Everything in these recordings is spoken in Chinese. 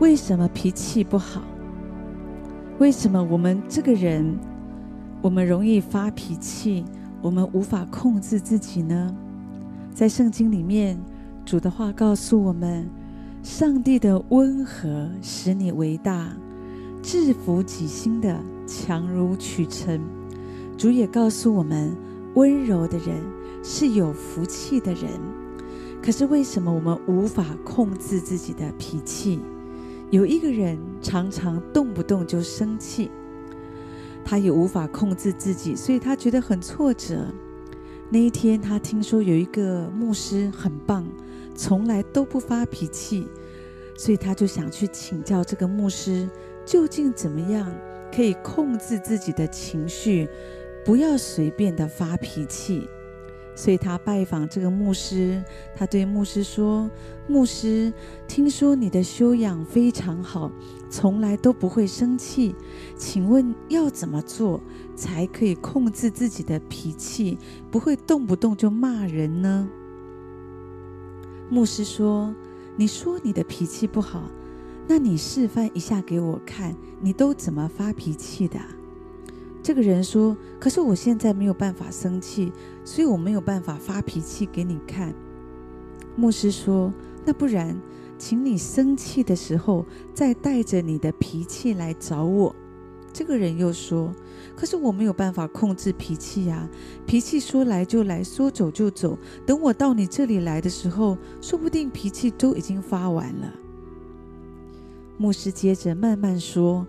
为什么脾气不好？为什么我们这个人，我们容易发脾气，我们无法控制自己呢？在圣经里面，主的话告诉我们：上帝的温和使你为大，制服己心的强如取成。主也告诉我们，温柔的人是有福气的人。可是为什么我们无法控制自己的脾气？有一个人常常动不动就生气，他也无法控制自己，所以他觉得很挫折。那一天，他听说有一个牧师很棒，从来都不发脾气，所以他就想去请教这个牧师，究竟怎么样可以控制自己的情绪，不要随便的发脾气。所以他拜访这个牧师，他对牧师说：“牧师，听说你的修养非常好，从来都不会生气，请问要怎么做才可以控制自己的脾气，不会动不动就骂人呢？”牧师说：“你说你的脾气不好，那你示范一下给我看，你都怎么发脾气的？”这个人说：“可是我现在没有办法生气，所以我没有办法发脾气给你看。”牧师说：“那不然，请你生气的时候再带着你的脾气来找我。”这个人又说：“可是我没有办法控制脾气呀，脾气说来就来，说走就走。等我到你这里来的时候，说不定脾气都已经发完了。”牧师接着慢慢说。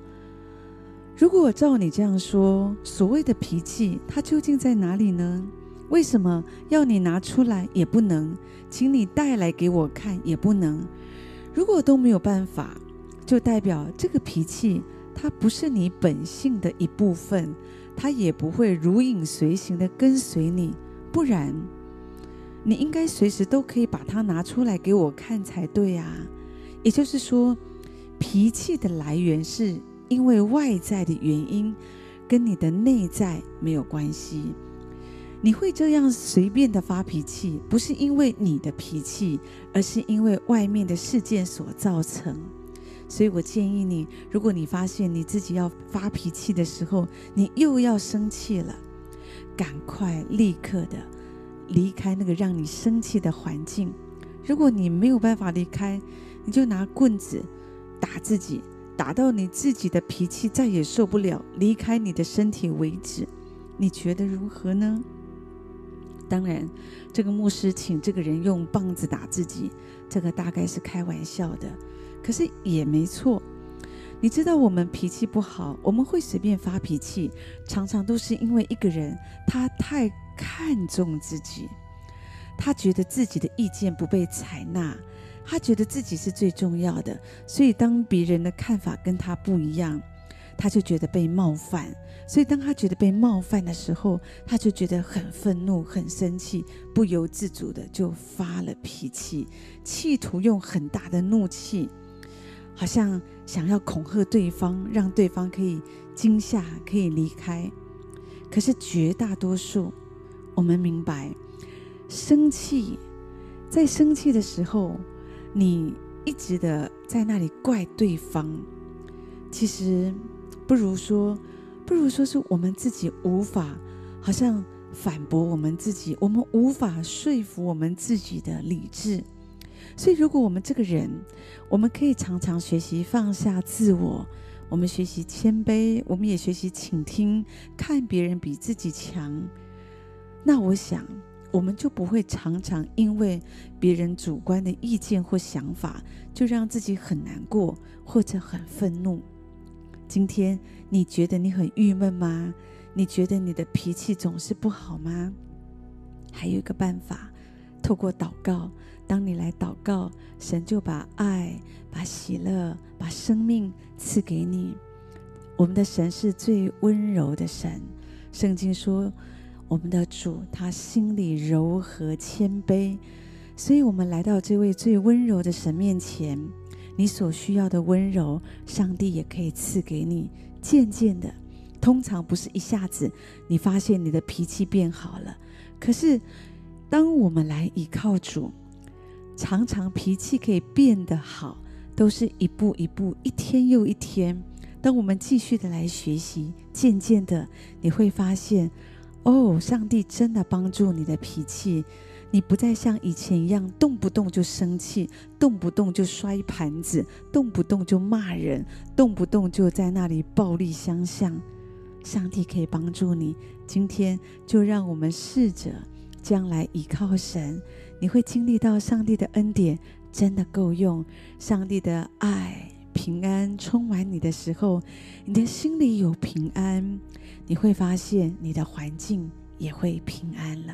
如果照你这样说，所谓的脾气，它究竟在哪里呢？为什么要你拿出来也不能，请你带来给我看也不能？如果都没有办法，就代表这个脾气它不是你本性的一部分，它也不会如影随形的跟随你。不然，你应该随时都可以把它拿出来给我看才对啊。也就是说，脾气的来源是。因为外在的原因，跟你的内在没有关系。你会这样随便的发脾气，不是因为你的脾气，而是因为外面的事件所造成。所以我建议你，如果你发现你自己要发脾气的时候，你又要生气了，赶快立刻的离开那个让你生气的环境。如果你没有办法离开，你就拿棍子打自己。打到你自己的脾气再也受不了，离开你的身体为止，你觉得如何呢？当然，这个牧师请这个人用棒子打自己，这个大概是开玩笑的，可是也没错。你知道，我们脾气不好，我们会随便发脾气，常常都是因为一个人他太看重自己，他觉得自己的意见不被采纳。他觉得自己是最重要的，所以当别人的看法跟他不一样，他就觉得被冒犯。所以当他觉得被冒犯的时候，他就觉得很愤怒、很生气，不由自主的就发了脾气，企图用很大的怒气，好像想要恐吓对方，让对方可以惊吓、可以离开。可是绝大多数，我们明白，生气，在生气的时候。你一直的在那里怪对方，其实不如说，不如说是我们自己无法，好像反驳我们自己，我们无法说服我们自己的理智。所以，如果我们这个人，我们可以常常学习放下自我，我们学习谦卑，我们也学习倾听，看别人比自己强，那我想。我们就不会常常因为别人主观的意见或想法，就让自己很难过或者很愤怒。今天你觉得你很郁闷吗？你觉得你的脾气总是不好吗？还有一个办法，透过祷告，当你来祷告，神就把爱、把喜乐、把生命赐给你。我们的神是最温柔的神，圣经说。我们的主，他心里柔和谦卑，所以，我们来到这位最温柔的神面前，你所需要的温柔，上帝也可以赐给你。渐渐的，通常不是一下子，你发现你的脾气变好了。可是，当我们来倚靠主，常常脾气可以变得好，都是一步一步，一天又一天。当我们继续的来学习，渐渐的你会发现，哦，上帝真的帮助你的脾气，你不再像以前一样动不动就生气，动不动就摔盘子，动不动就骂人，动不动就在那里暴力相向。上帝可以帮助你，今天就让我们试着将来依靠神，你会经历到上帝的恩典真的够用，上帝的爱。平安充满你的时候，你的心里有平安，你会发现你的环境也会平安了。